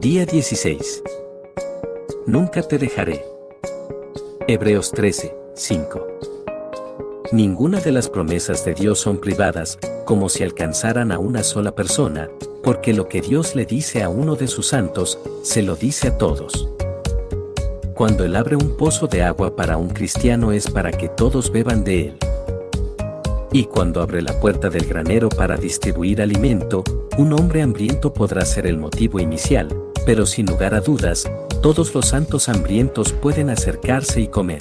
Día 16. Nunca te dejaré. Hebreos 13, 5. Ninguna de las promesas de Dios son privadas, como si alcanzaran a una sola persona, porque lo que Dios le dice a uno de sus santos, se lo dice a todos. Cuando Él abre un pozo de agua para un cristiano es para que todos beban de él. Y cuando abre la puerta del granero para distribuir alimento, un hombre hambriento podrá ser el motivo inicial, pero sin lugar a dudas, todos los santos hambrientos pueden acercarse y comer.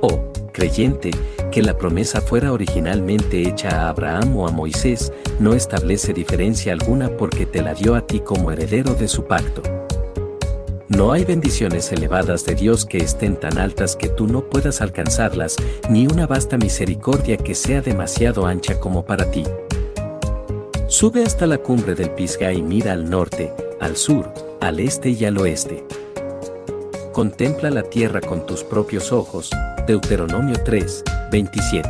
Oh, creyente, que la promesa fuera originalmente hecha a Abraham o a Moisés, no establece diferencia alguna porque te la dio a ti como heredero de su pacto. No hay bendiciones elevadas de Dios que estén tan altas que tú no puedas alcanzarlas, ni una vasta misericordia que sea demasiado ancha como para ti. Sube hasta la cumbre del Pisgah y mira al norte, al sur, al este y al oeste. Contempla la tierra con tus propios ojos. Deuteronomio 3, 27.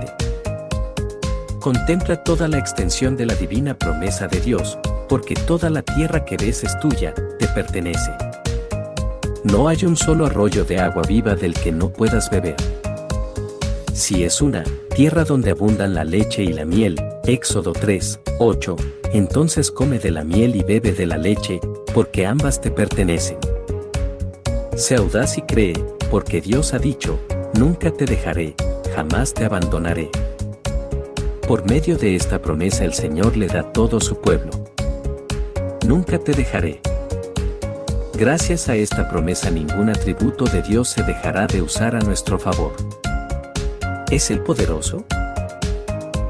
Contempla toda la extensión de la divina promesa de Dios, porque toda la tierra que ves es tuya, te pertenece. No hay un solo arroyo de agua viva del que no puedas beber. Si es una tierra donde abundan la leche y la miel, Éxodo 3, 8, entonces come de la miel y bebe de la leche, porque ambas te pertenecen. Sé audaz y cree, porque Dios ha dicho, nunca te dejaré, jamás te abandonaré. Por medio de esta promesa el Señor le da todo su pueblo. Nunca te dejaré. Gracias a esta promesa ningún atributo de Dios se dejará de usar a nuestro favor. ¿Es el poderoso?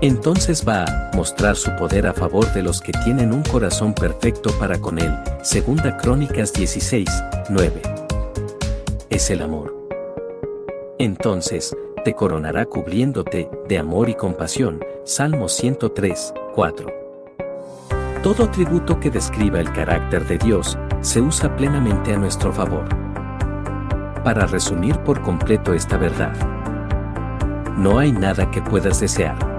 Entonces va a mostrar su poder a favor de los que tienen un corazón perfecto para con él. Segunda Crónicas 16, 9. Es el amor. Entonces, te coronará cubriéndote de amor y compasión. Salmo 103, 4. Todo atributo que describa el carácter de Dios se usa plenamente a nuestro favor. Para resumir por completo esta verdad, no hay nada que puedas desear,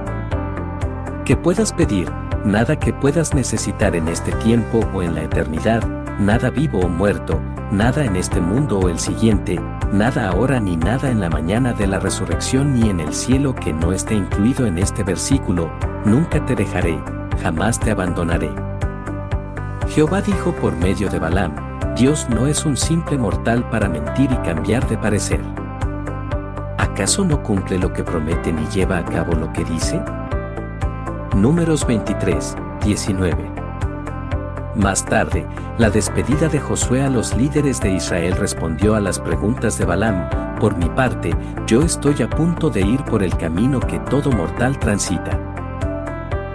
que puedas pedir, nada que puedas necesitar en este tiempo o en la eternidad, nada vivo o muerto, nada en este mundo o el siguiente, nada ahora ni nada en la mañana de la resurrección ni en el cielo que no esté incluido en este versículo, nunca te dejaré, jamás te abandonaré. Jehová dijo por medio de Balaam, Dios no es un simple mortal para mentir y cambiar de parecer. ¿Acaso no cumple lo que promete ni lleva a cabo lo que dice? Números 23, 19. Más tarde, la despedida de Josué a los líderes de Israel respondió a las preguntas de Balaam, por mi parte, yo estoy a punto de ir por el camino que todo mortal transita.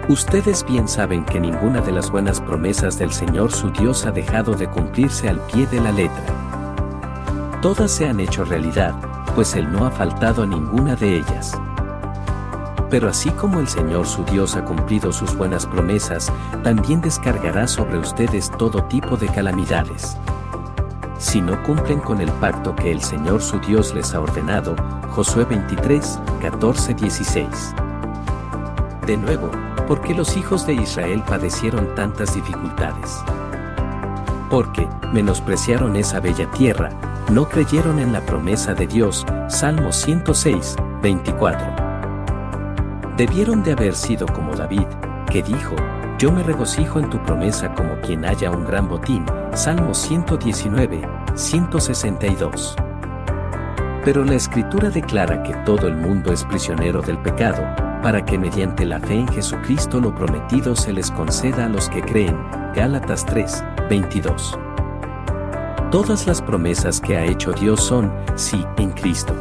Ustedes bien saben que ninguna de las buenas promesas del Señor su Dios ha dejado de cumplirse al pie de la letra. Todas se han hecho realidad, pues Él no ha faltado a ninguna de ellas. Pero así como el Señor su Dios ha cumplido sus buenas promesas, también descargará sobre ustedes todo tipo de calamidades. Si no cumplen con el pacto que el Señor su Dios les ha ordenado, Josué 23, 14, 16. De nuevo, ¿por qué los hijos de Israel padecieron tantas dificultades? Porque, menospreciaron esa bella tierra, no creyeron en la promesa de Dios, Salmo 106, 24. Debieron de haber sido como David, que dijo, yo me regocijo en tu promesa como quien haya un gran botín, Salmo 119, 162. Pero la escritura declara que todo el mundo es prisionero del pecado, para que mediante la fe en Jesucristo lo prometido se les conceda a los que creen. Gálatas 3, 22. Todas las promesas que ha hecho Dios son, sí, en Cristo.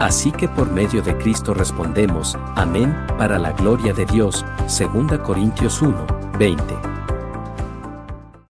Así que por medio de Cristo respondemos, amén, para la gloria de Dios, 2 Corintios 1, 20.